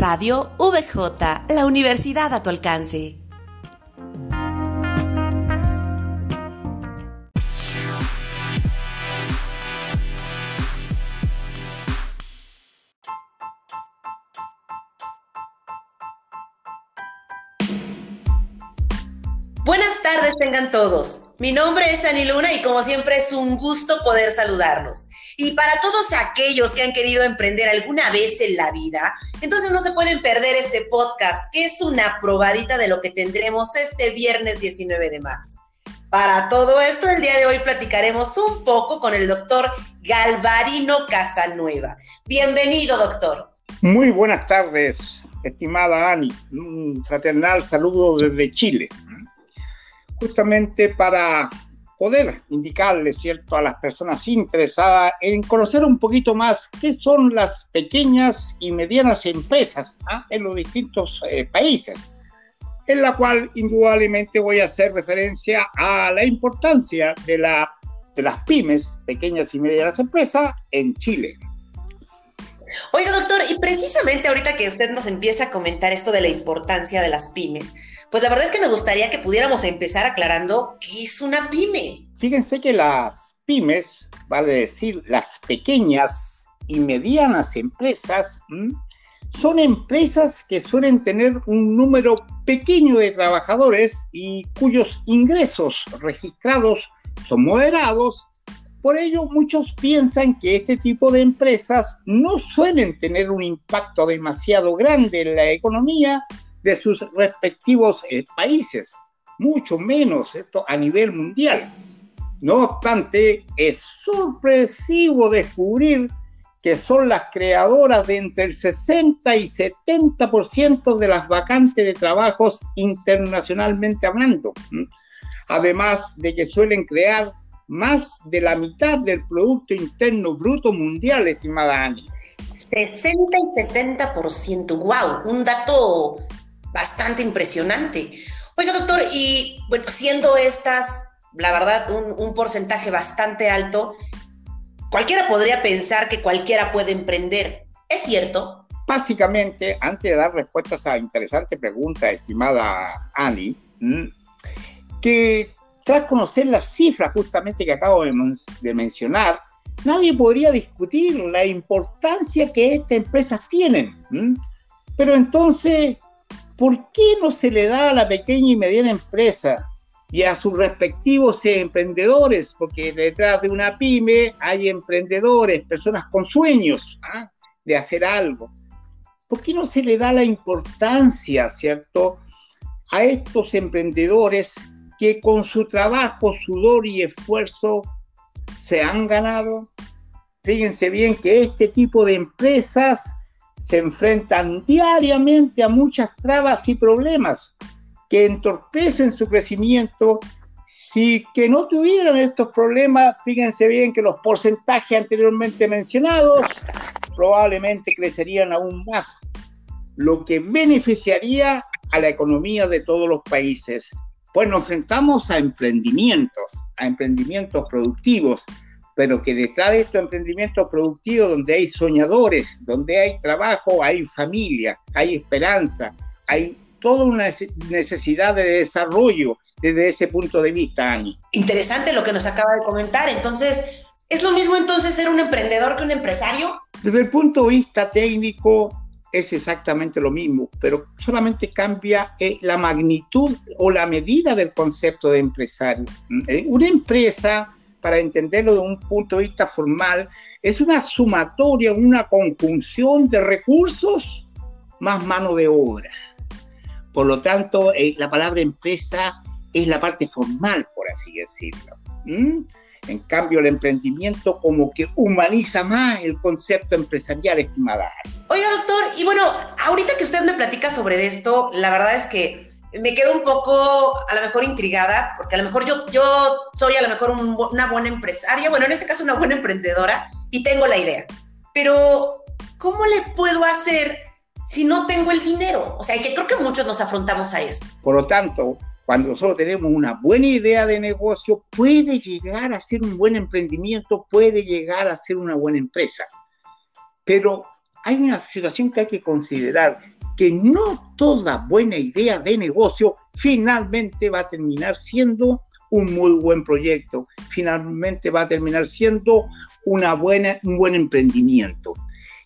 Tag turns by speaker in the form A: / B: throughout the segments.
A: Radio VJ, la universidad a tu alcance. Buenas tardes tengan todos. Mi nombre es Ani Luna y como siempre es un gusto poder saludarlos. Y para todos aquellos que han querido emprender alguna vez en la vida, entonces no se pueden perder este podcast, que es una probadita de lo que tendremos este viernes 19 de marzo. Para todo esto, el día de hoy platicaremos un poco con el doctor Galvarino Casanueva. Bienvenido, doctor.
B: Muy buenas tardes, estimada Ani. Un fraternal saludo desde Chile justamente para poder indicarle, ¿cierto?, a las personas interesadas en conocer un poquito más qué son las pequeñas y medianas empresas ¿ah? en los distintos eh, países, en la cual indudablemente voy a hacer referencia a la importancia de, la, de las pymes, pequeñas y medianas empresas, en Chile.
A: Oiga, doctor, y precisamente ahorita que usted nos empieza a comentar esto de la importancia de las pymes, pues la verdad es que me gustaría que pudiéramos empezar aclarando qué es una pyme.
B: Fíjense que las pymes, vale decir, las pequeñas y medianas empresas, son empresas que suelen tener un número pequeño de trabajadores y cuyos ingresos registrados son moderados. Por ello, muchos piensan que este tipo de empresas no suelen tener un impacto demasiado grande en la economía de sus respectivos eh, países, mucho menos esto a nivel mundial. No obstante, es sorpresivo descubrir que son las creadoras de entre el 60 y 70% de las vacantes de trabajos internacionalmente hablando. Además de que suelen crear más de la mitad del Producto Interno Bruto Mundial, estimada Ani.
A: 60 y 70%, wow, un dato bastante impresionante. Oiga, doctor, y bueno, siendo estas, la verdad, un, porcentaje bastante alto, cualquiera podría pensar que cualquiera puede emprender. ¿Es cierto?
B: Básicamente, antes de dar respuesta a esa interesante pregunta, estimada Ani, que tras conocer las cifras justamente que acabo de, mencionar, nadie podría discutir la importancia que estas empresas tienen. Pero entonces, ¿por qué no se le da a la pequeña y mediana empresa y a sus respectivos emprendedores? Porque detrás de una pyme hay emprendedores, personas con sueños ¿ah? de hacer algo. ¿Por qué no se le da la importancia, cierto, a estos emprendedores que con su trabajo, sudor y esfuerzo se han ganado? Fíjense bien que este tipo de empresas se enfrentan diariamente a muchas trabas y problemas que entorpecen su crecimiento. Si que no tuvieran estos problemas, fíjense bien que los porcentajes anteriormente mencionados probablemente crecerían aún más, lo que beneficiaría a la economía de todos los países. Pues nos enfrentamos a emprendimientos, a emprendimientos productivos, pero que detrás de estos emprendimientos productivos donde hay soñadores, donde hay trabajo, hay familia, hay esperanza, hay toda una necesidad de desarrollo desde ese punto de vista, Ani.
A: Interesante lo que nos acaba de comentar. Entonces, ¿es lo mismo entonces ser un emprendedor que un empresario?
B: Desde el punto de vista técnico, es exactamente lo mismo, pero solamente cambia eh, la magnitud o la medida del concepto de empresario. Eh, una empresa para entenderlo de un punto de vista formal, es una sumatoria, una conjunción de recursos más mano de obra. Por lo tanto, eh, la palabra empresa es la parte formal, por así decirlo. En cambio, el emprendimiento como que humaniza más el concepto empresarial, estimada.
A: Oiga, doctor, y bueno, ahorita que usted me platica sobre esto, la verdad es que me quedo un poco a lo mejor intrigada, porque a lo mejor yo, yo soy a lo mejor una buena empresaria, bueno, en este caso una buena emprendedora, y tengo la idea. Pero, ¿cómo le puedo hacer si no tengo el dinero? O sea, que creo que muchos nos afrontamos a eso.
B: Por lo tanto, cuando nosotros tenemos una buena idea de negocio, puede llegar a ser un buen emprendimiento, puede llegar a ser una buena empresa. Pero hay una situación que hay que considerar, que no toda buena idea de negocio finalmente va a terminar siendo un muy buen proyecto, finalmente va a terminar siendo una buena, un buen emprendimiento.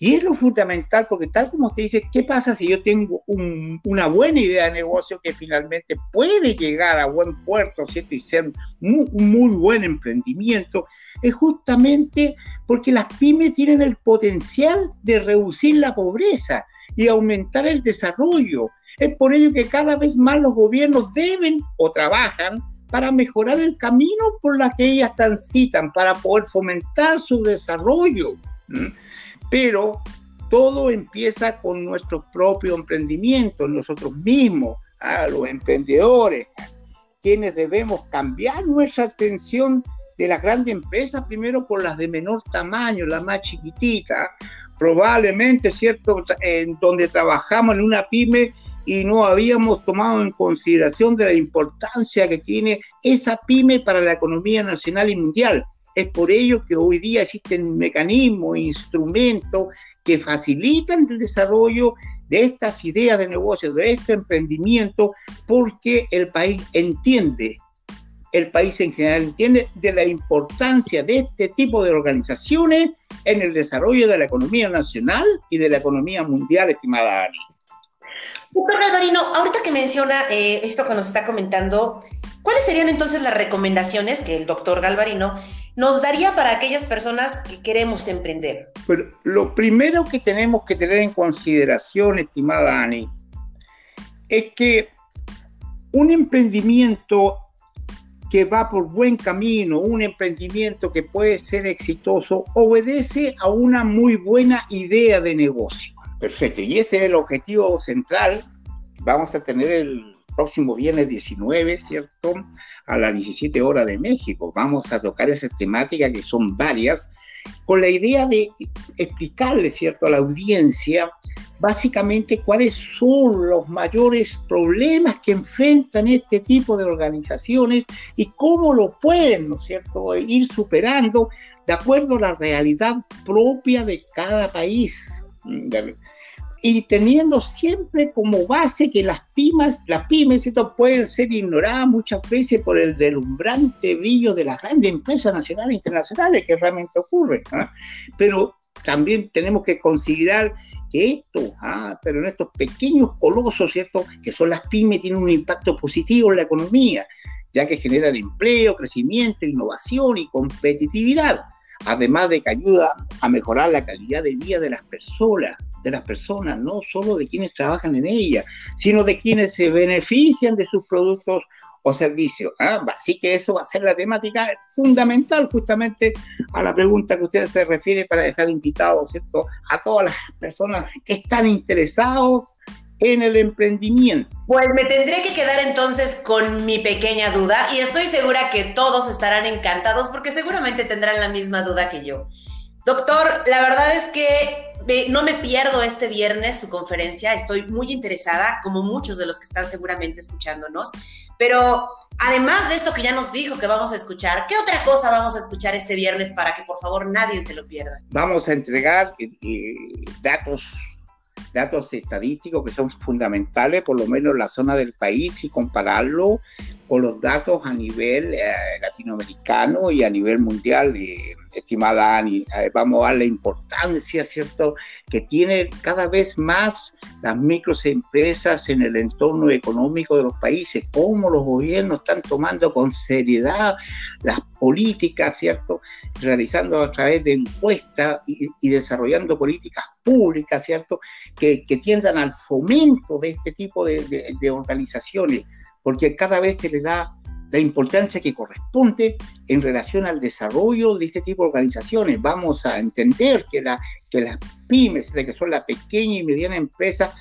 B: Y es lo fundamental, porque tal como usted dice, ¿qué pasa si yo tengo una buena idea de negocio que finalmente puede llegar a buen puerto, ¿cierto? Y ser un muy buen emprendimiento? Es justamente porque las pymes tienen el potencial de reducir la pobreza y aumentar el desarrollo. Es por ello que cada vez más los gobiernos deben o trabajan para mejorar el camino por la que ellas transitan, para poder fomentar su desarrollo. Pero todo empieza con nuestro propio emprendimiento, nosotros mismos, a los emprendedores, quienes debemos cambiar nuestra atención de las grandes empresas, primero por las de menor tamaño, las más chiquititas, probablemente, ¿cierto?, en donde trabajamos en una pyme y no habíamos tomado en consideración de la importancia que tiene esa pyme para la economía nacional y mundial. Es por ello que hoy día existen mecanismos, instrumentos que facilitan el desarrollo de estas ideas de negocio, de este emprendimiento, porque el país entiende, el país en general entiende de la importancia de este tipo de organizaciones en el desarrollo de la economía nacional y de la economía mundial, estimada Ani.
A: Doctor Galvarino, ahorita que menciona eh, esto que nos está comentando, ¿cuáles serían entonces las recomendaciones que el doctor Galvarino nos daría para aquellas personas que queremos emprender?
B: Pero lo primero que tenemos que tener en consideración, estimada Ani, es que un emprendimiento que va por buen camino, un emprendimiento que puede ser exitoso, obedece a una muy buena idea de negocio. Perfecto, y ese es el objetivo central. Vamos a tener el próximo viernes 19, ¿cierto? A las 17 horas de México. Vamos a tocar esas temáticas que son varias, con la idea de explicarle, ¿cierto?, a la audiencia básicamente cuáles son los mayores problemas que enfrentan este tipo de organizaciones y cómo lo pueden, ¿no cierto?, ir superando de acuerdo a la realidad propia de cada país y teniendo siempre como base que las pymes, las pymes esto pueden ser ignoradas muchas veces por el deslumbrante brillo de las grandes empresas nacionales e internacionales que realmente ocurre. ¿ah? Pero también tenemos que considerar que esto, ¿ah? pero en estos pequeños colosos, ¿cierto? Que son las pymes, tienen un impacto positivo en la economía, ya que generan empleo, crecimiento, innovación y competitividad además de que ayuda a mejorar la calidad de vida de las personas, de las personas, no solo de quienes trabajan en ella, sino de quienes se benefician de sus productos o servicios. Así que eso va a ser la temática fundamental justamente a la pregunta que usted se refiere para dejar invitados, ¿cierto? A todas las personas que están interesados en el emprendimiento.
A: Pues me tendré que quedar entonces con mi pequeña duda y estoy segura que todos estarán encantados porque seguramente tendrán la misma duda que yo. Doctor, la verdad es que no me pierdo este viernes su conferencia, estoy muy interesada, como muchos de los que están seguramente escuchándonos, pero además de esto que ya nos dijo que vamos a escuchar, ¿qué otra cosa vamos a escuchar este viernes para que por favor nadie se lo pierda?
B: Vamos a entregar eh, eh, datos datos estadísticos que son fundamentales, por lo menos en la zona del país, y compararlo con los datos a nivel eh, latinoamericano y a nivel mundial, eh, estimada Ani. Eh, vamos a dar la importancia, ¿cierto?, que tiene cada vez más las microempresas en el entorno económico de los países, cómo los gobiernos están tomando con seriedad las políticas, ¿cierto?, realizando a través de encuestas y, desarrollando políticas públicas, ¿cierto?, que, tiendan al fomento de este tipo de organizaciones porque cada vez se le da la importancia que corresponde en relación al desarrollo de este tipo de organizaciones. Vamos a entender que, la, que las pymes, que son la pequeña y mediana empresa,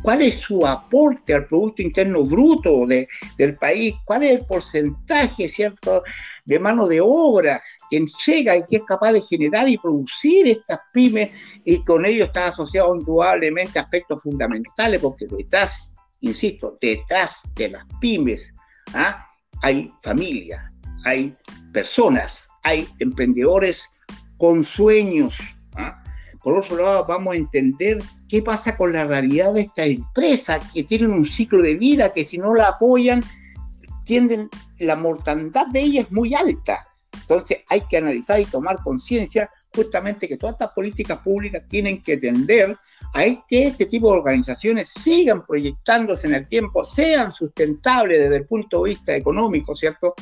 B: cuál es su aporte al Producto Interno Bruto de, del país, cuál es el porcentaje, ¿cierto?, de mano de obra que llega y que es capaz de generar y producir estas pymes y con ello está asociado indudablemente aspectos fundamentales porque detrás insisto, detrás de las pymes ¿ah? hay familia, hay personas, hay emprendedores con sueños, ¿ah? por otro lado, vamos a entender qué pasa con la realidad de esta empresa que tienen un ciclo de vida que si no la apoyan, tienden, la mortandad de ella es muy alta. Entonces hay que analizar y tomar conciencia justamente que todas estas políticas públicas tienen que tender a que este tipo de organizaciones sigan proyectándose en el tiempo, sean sustentables desde el punto de vista económico, ¿cierto?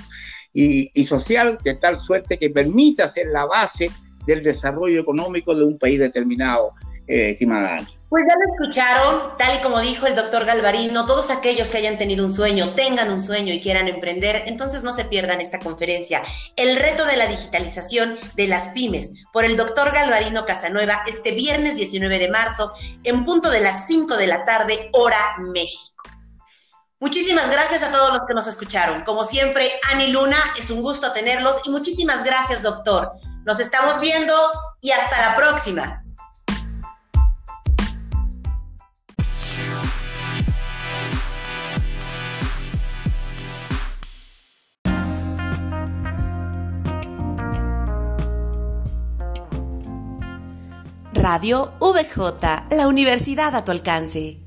B: Y, social, de tal suerte que permita ser la base del desarrollo económico de un país determinado, eh, estimada
A: Pues ya lo escucharon, tal y como dijo el doctor Galvarino, todos aquellos que hayan tenido un sueño, tengan un sueño y quieran emprender, entonces no se pierdan esta conferencia. El reto de la digitalización de las pymes por el doctor Galvarino Casanueva este viernes 19 de marzo en punto de las 5 de la tarde, hora México. Muchísimas gracias a todos los que nos escucharon. Como siempre, Ani Luna, es un gusto tenerlos y muchísimas gracias, doctor. Nos estamos viendo y hasta la próxima. Radio VJ, la universidad a tu alcance.